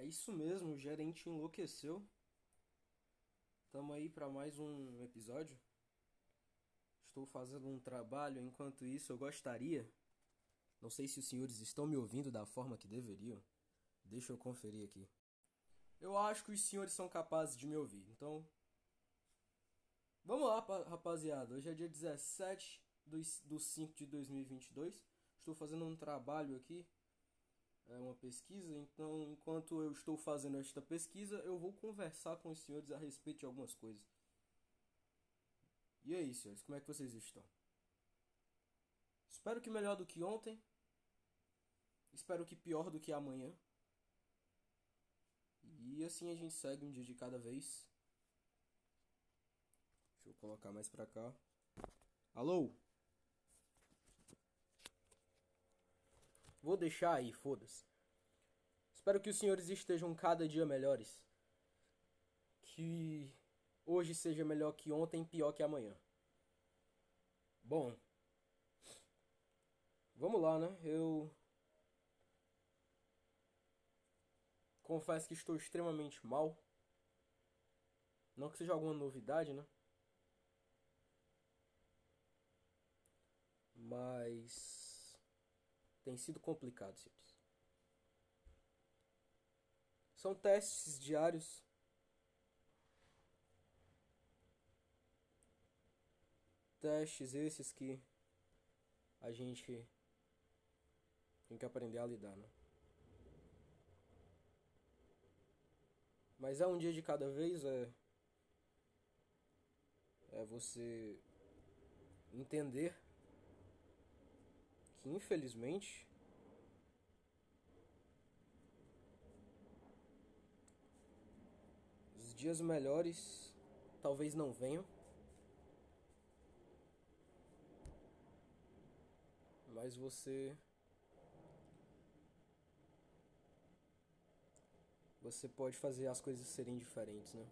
É isso mesmo, o gerente enlouqueceu. Tamo aí para mais um episódio. Estou fazendo um trabalho, enquanto isso eu gostaria. Não sei se os senhores estão me ouvindo da forma que deveriam. Deixa eu conferir aqui. Eu acho que os senhores são capazes de me ouvir, então. Vamos lá, rapaziada. Hoje é dia 17 do 5 de 2022. Estou fazendo um trabalho aqui é uma pesquisa, então enquanto eu estou fazendo esta pesquisa, eu vou conversar com os senhores a respeito de algumas coisas. E aí, senhores, como é que vocês estão? Espero que melhor do que ontem. Espero que pior do que amanhã. E assim a gente segue um dia de cada vez. Deixa eu colocar mais pra cá. Alô? Vou deixar aí, foda-se. Espero que os senhores estejam cada dia melhores. Que hoje seja melhor que ontem, pior que amanhã. Bom, vamos lá, né? Eu confesso que estou extremamente mal. Não que seja alguma novidade, né? Mas tem sido complicado, senhores. São testes diários. Testes esses que a gente tem que aprender a lidar, né? Mas é um dia de cada vez, é é você entender que infelizmente os dias melhores talvez não venham. Mas você você pode fazer as coisas serem diferentes, né?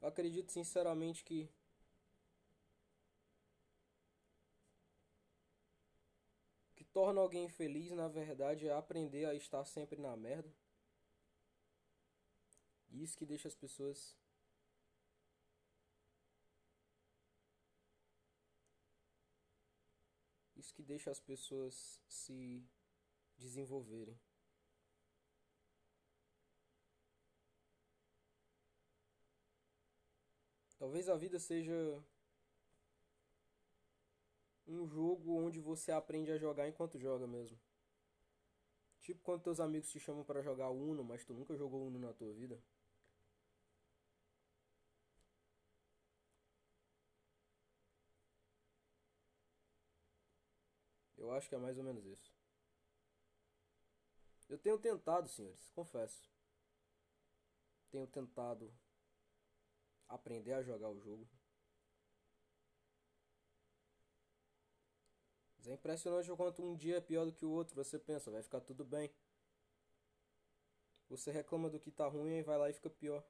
Eu acredito sinceramente que torna alguém feliz, na verdade, é aprender a estar sempre na merda. Isso que deixa as pessoas Isso que deixa as pessoas se desenvolverem. Talvez a vida seja um jogo onde você aprende a jogar enquanto joga mesmo. Tipo quando teus amigos te chamam para jogar Uno, mas tu nunca jogou Uno na tua vida. Eu acho que é mais ou menos isso. Eu tenho tentado, senhores, confesso. Tenho tentado aprender a jogar o jogo. Mas é impressionante o quanto um dia é pior do que o outro. Você pensa, vai ficar tudo bem. Você reclama do que tá ruim e vai lá e fica pior.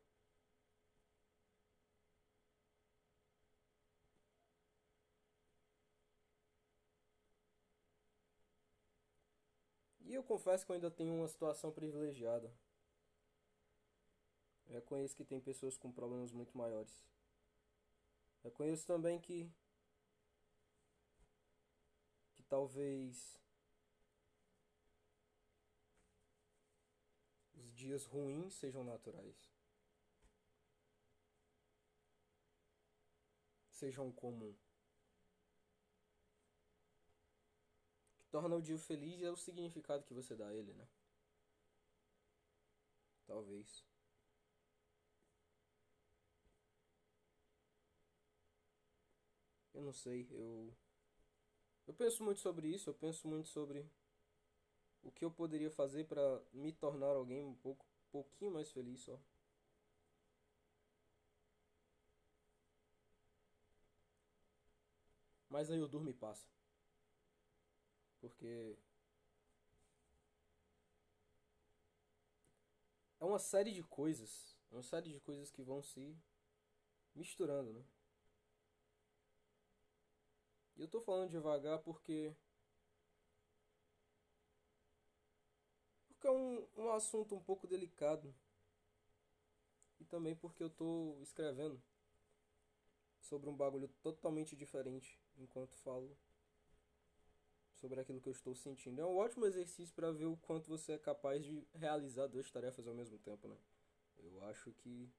E eu confesso que eu ainda tenho uma situação privilegiada. Eu reconheço que tem pessoas com problemas muito maiores. Eu reconheço também que talvez os dias ruins sejam naturais. Sejam comum. O que torna o dia feliz é o significado que você dá a ele, né? Talvez. Eu não sei, eu eu penso muito sobre isso, eu penso muito sobre o que eu poderia fazer para me tornar alguém um pouco, pouquinho mais feliz só. Mas aí eu durmo e passa. Porque é uma série de coisas, é uma série de coisas que vão se misturando, né? Eu tô falando devagar porque Porque é um, um assunto um pouco delicado. E também porque eu tô escrevendo sobre um bagulho totalmente diferente enquanto falo sobre aquilo que eu estou sentindo. É um ótimo exercício para ver o quanto você é capaz de realizar duas tarefas ao mesmo tempo, né? Eu acho que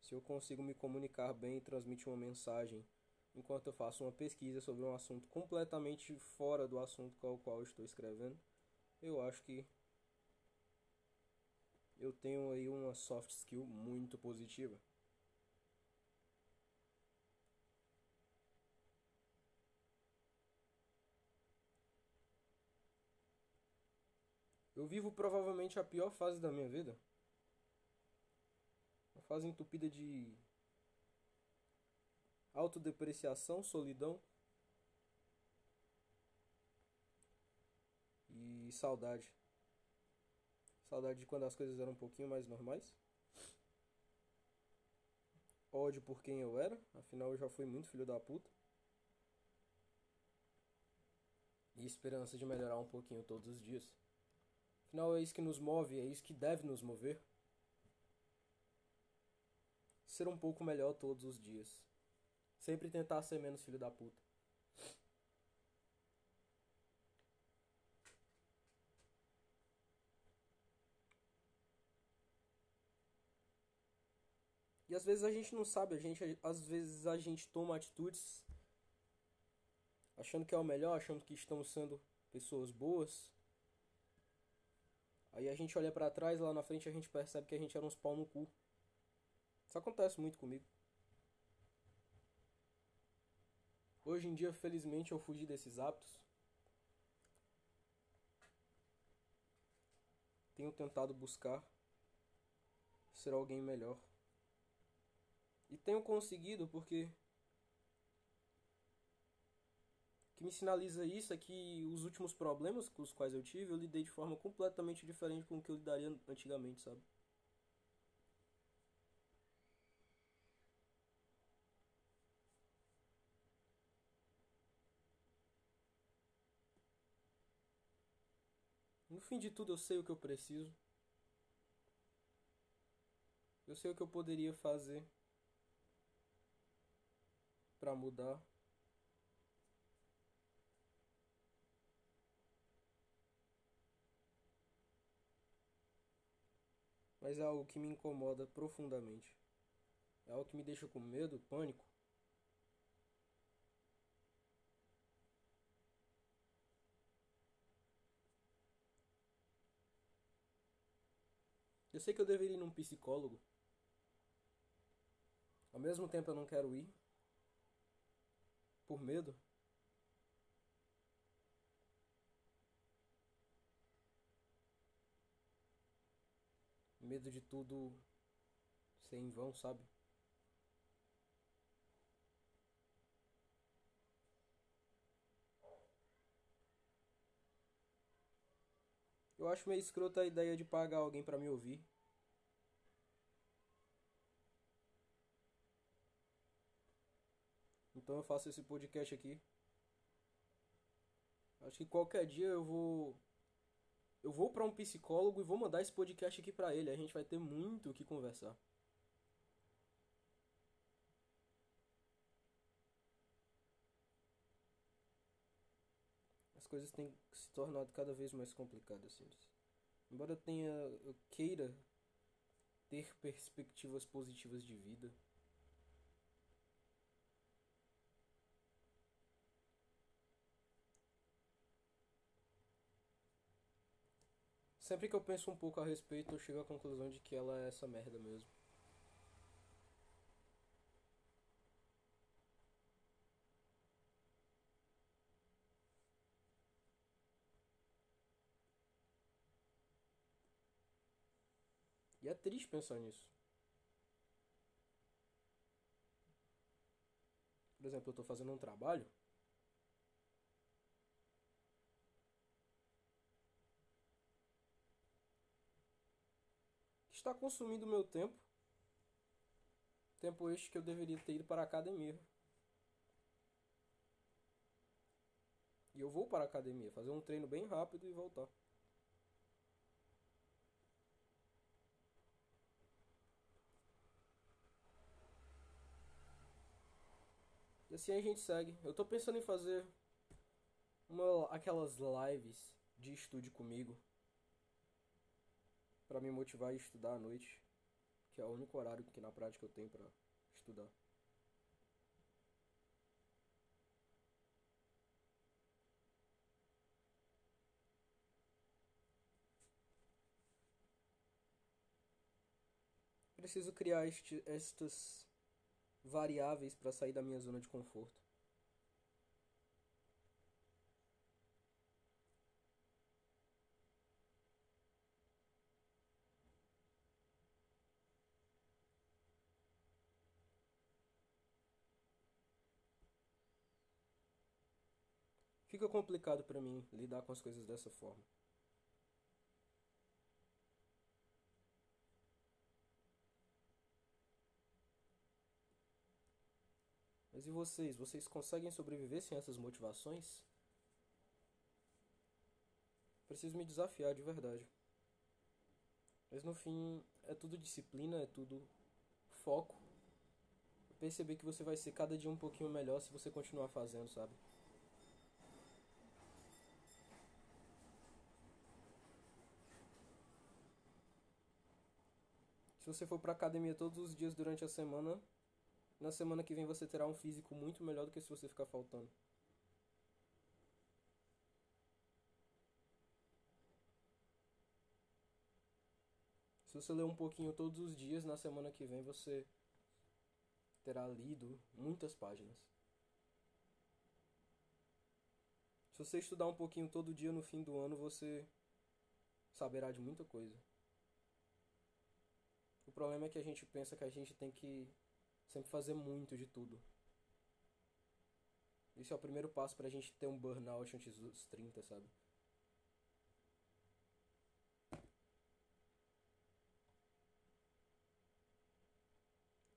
se eu consigo me comunicar bem e transmitir uma mensagem enquanto eu faço uma pesquisa sobre um assunto completamente fora do assunto com o qual estou escrevendo, eu acho que eu tenho aí uma soft skill muito positiva. Eu vivo provavelmente a pior fase da minha vida. Uma fase entupida de autodepreciação, solidão e saudade. Saudade de quando as coisas eram um pouquinho mais normais. Ódio por quem eu era, afinal eu já fui muito filho da puta. E esperança de melhorar um pouquinho todos os dias. Afinal é isso que nos move, é isso que deve nos mover. Ser um pouco melhor todos os dias. Sempre tentar ser menos filho da puta. E às vezes a gente não sabe, a gente às vezes a gente toma atitudes achando que é o melhor, achando que estamos sendo pessoas boas. Aí a gente olha para trás, lá na frente a gente percebe que a gente era uns pau no cu. Isso acontece muito comigo. Hoje em dia, felizmente, eu fugi desses hábitos. Tenho tentado buscar ser alguém melhor. E tenho conseguido porque o que me sinaliza isso é que os últimos problemas com os quais eu tive, eu lidei de forma completamente diferente com o que eu lidaria antigamente, sabe? Fim de tudo, eu sei o que eu preciso. Eu sei o que eu poderia fazer para mudar. Mas é algo que me incomoda profundamente. É algo que me deixa com medo, pânico. Sei que eu deveria ir num psicólogo. Ao mesmo tempo eu não quero ir por medo. Medo de tudo ser em vão, sabe? Eu acho meio escrota a ideia de pagar alguém para me ouvir. Então eu faço esse podcast aqui. Acho que qualquer dia eu vou eu vou para um psicólogo e vou mandar esse podcast aqui para ele. A gente vai ter muito o que conversar. As coisas têm se tornado cada vez mais complicadas. Embora eu tenha eu queira ter perspectivas positivas de vida, Sempre que eu penso um pouco a respeito, eu chego à conclusão de que ela é essa merda mesmo. E é triste pensar nisso. Por exemplo, eu estou fazendo um trabalho está consumindo meu tempo. Tempo este que eu deveria ter ido para a academia. E eu vou para a academia, fazer um treino bem rápido e voltar. E assim a gente segue. Eu tô pensando em fazer uma, aquelas lives de estúdio comigo para me motivar a estudar à noite, que é o único horário que na prática eu tenho para estudar. Preciso criar este, estas variáveis para sair da minha zona de conforto. Fica complicado para mim lidar com as coisas dessa forma. Mas e vocês? Vocês conseguem sobreviver sem essas motivações? Preciso me desafiar de verdade. Mas no fim, é tudo disciplina, é tudo foco. Perceber que você vai ser cada dia um pouquinho melhor se você continuar fazendo, sabe? Você for pra academia todos os dias durante a semana, na semana que vem você terá um físico muito melhor do que se você ficar faltando. Se você ler um pouquinho todos os dias, na semana que vem você terá lido muitas páginas. Se você estudar um pouquinho todo dia no fim do ano, você saberá de muita coisa. O problema é que a gente pensa que a gente tem que sempre fazer muito de tudo. Esse é o primeiro passo pra gente ter um burnout antes dos 30, sabe?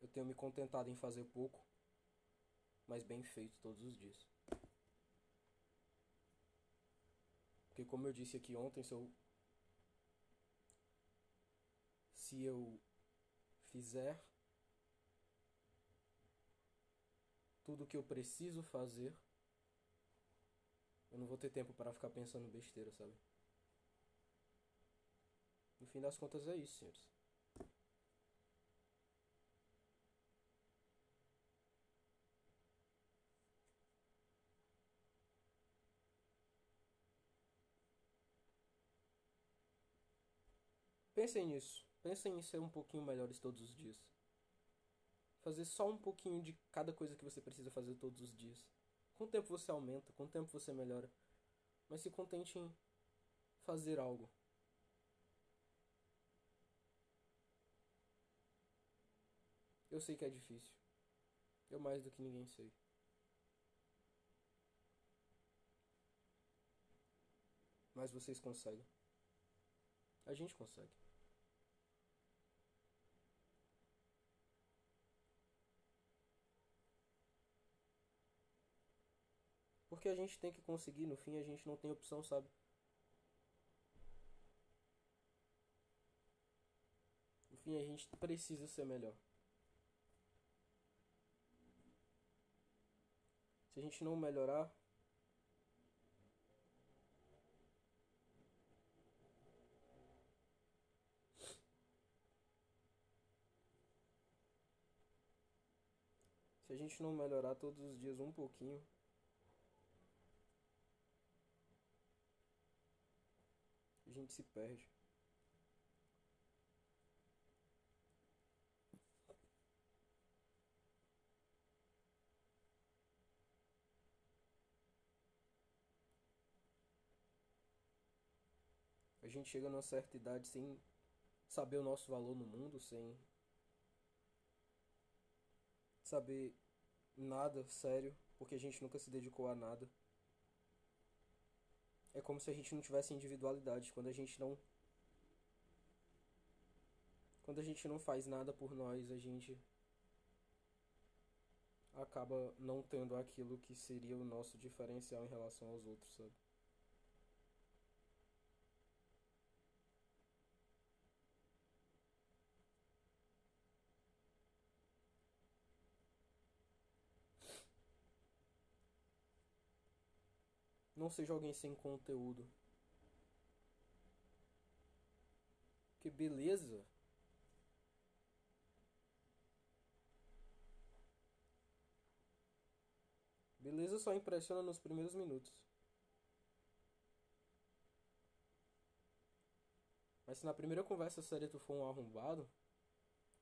Eu tenho me contentado em fazer pouco, mas bem feito todos os dias. Porque como eu disse aqui ontem, se eu se eu fizer tudo o que eu preciso fazer, eu não vou ter tempo para ficar pensando besteira, sabe? No fim das contas é isso, senhores. Pensem nisso. Pensem em ser um pouquinho melhores todos os dias. Fazer só um pouquinho de cada coisa que você precisa fazer todos os dias. Com o tempo você aumenta, com o tempo você melhora. Mas se contente em fazer algo. Eu sei que é difícil. Eu mais do que ninguém sei. Mas vocês conseguem. A gente consegue. Porque a gente tem que conseguir, no fim a gente não tem opção, sabe? No fim a gente precisa ser melhor. Se a gente não melhorar, Se a gente não melhorar todos os dias um pouquinho, gente se perde. A gente chega numa certa idade sem saber o nosso valor no mundo, sem saber nada sério, porque a gente nunca se dedicou a nada é como se a gente não tivesse individualidade. Quando a gente não. Quando a gente não faz nada por nós, a gente acaba não tendo aquilo que seria o nosso diferencial em relação aos outros, sabe? Não seja alguém sem conteúdo. Que beleza. Beleza só impressiona nos primeiros minutos. Mas se na primeira conversa séria tu for um arrombado,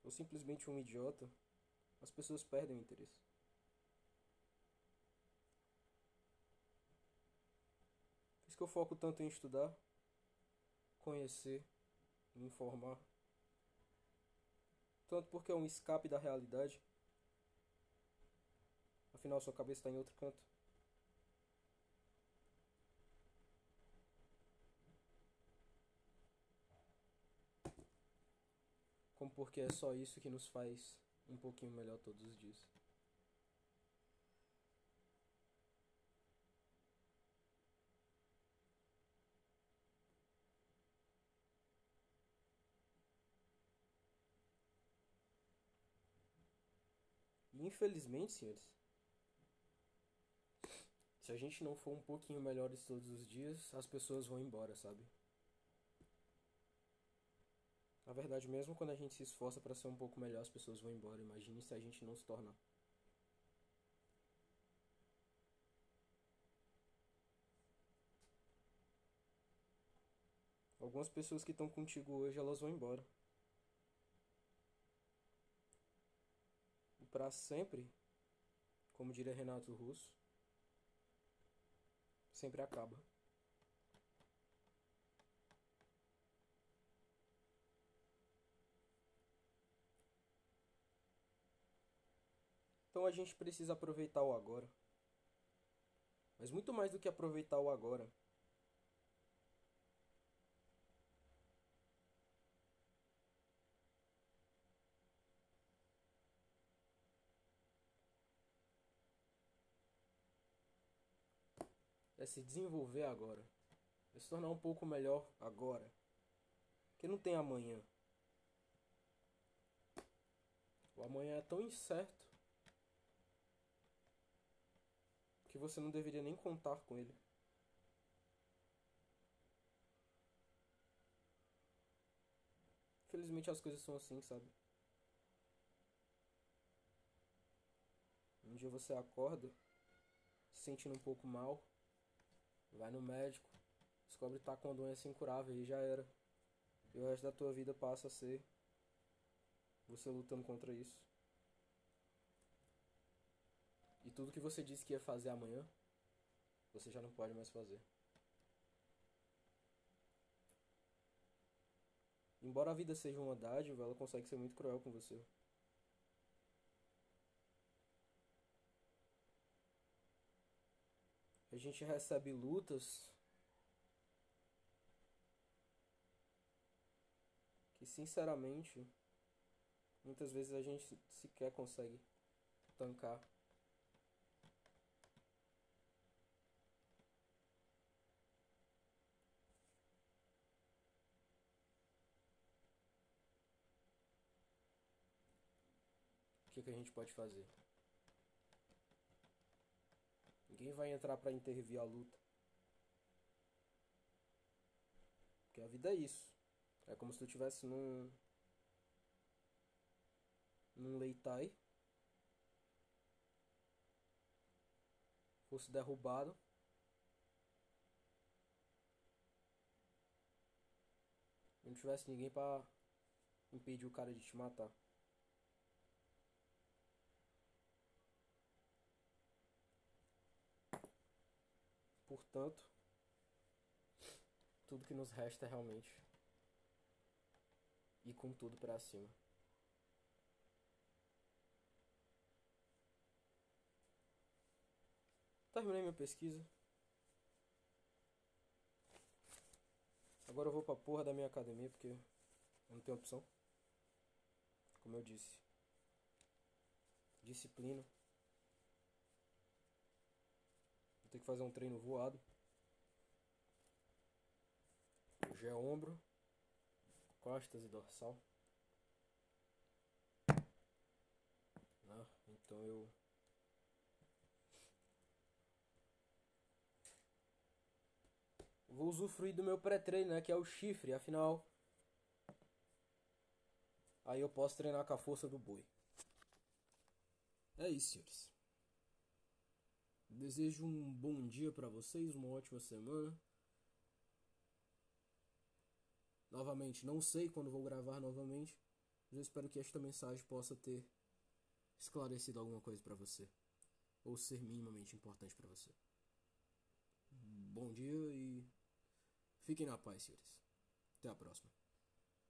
ou simplesmente um idiota, as pessoas perdem o interesse. Isso que eu foco tanto em estudar, conhecer, me informar. Tanto porque é um escape da realidade. Afinal, sua cabeça está em outro canto. Como porque é só isso que nos faz um pouquinho melhor todos os dias. Infelizmente, senhores, se a gente não for um pouquinho melhores todos os dias, as pessoas vão embora, sabe? Na verdade, mesmo quando a gente se esforça para ser um pouco melhor, as pessoas vão embora. Imagine se a gente não se tornar. Algumas pessoas que estão contigo hoje, elas vão embora. Para sempre, como diria Renato Russo, sempre acaba. Então a gente precisa aproveitar o agora. Mas muito mais do que aproveitar o agora. É se desenvolver agora. É se tornar um pouco melhor agora. Que não tem amanhã. O amanhã é tão incerto que você não deveria nem contar com ele. Infelizmente as coisas são assim, sabe? Um dia você acorda, se sentindo um pouco mal, vai no médico, descobre que tá com doença incurável e já era. E o resto da tua vida passa a ser você lutando contra isso. E tudo que você disse que ia fazer amanhã, você já não pode mais fazer. Embora a vida seja uma dádiva, ela consegue ser muito cruel com você. A gente recebe lutas que, sinceramente, muitas vezes a gente sequer consegue tancar. que, que a gente pode fazer? Ninguém vai entrar para intervir a luta. Porque a vida é isso. É como se tu estivesse num. num leitai. Fosse derrubado. Não tivesse ninguém para impedir o cara de te matar. Portanto, tudo que nos resta é realmente ir com tudo para cima. Terminei minha pesquisa. Agora eu vou pra porra da minha academia porque eu não tenho opção. Como eu disse. Disciplina. Ter que fazer um treino voado. Hoje é ombro, costas e dorsal. Né? Então eu vou usufruir do meu pré-treino, né? Que é o chifre, afinal. Aí eu posso treinar com a força do boi. É isso, senhores. Desejo um bom dia para vocês, uma ótima semana. Novamente, não sei quando vou gravar novamente, mas eu espero que esta mensagem possa ter esclarecido alguma coisa para você ou ser minimamente importante para você. Bom dia e fiquem na paz, senhores. Até a próxima.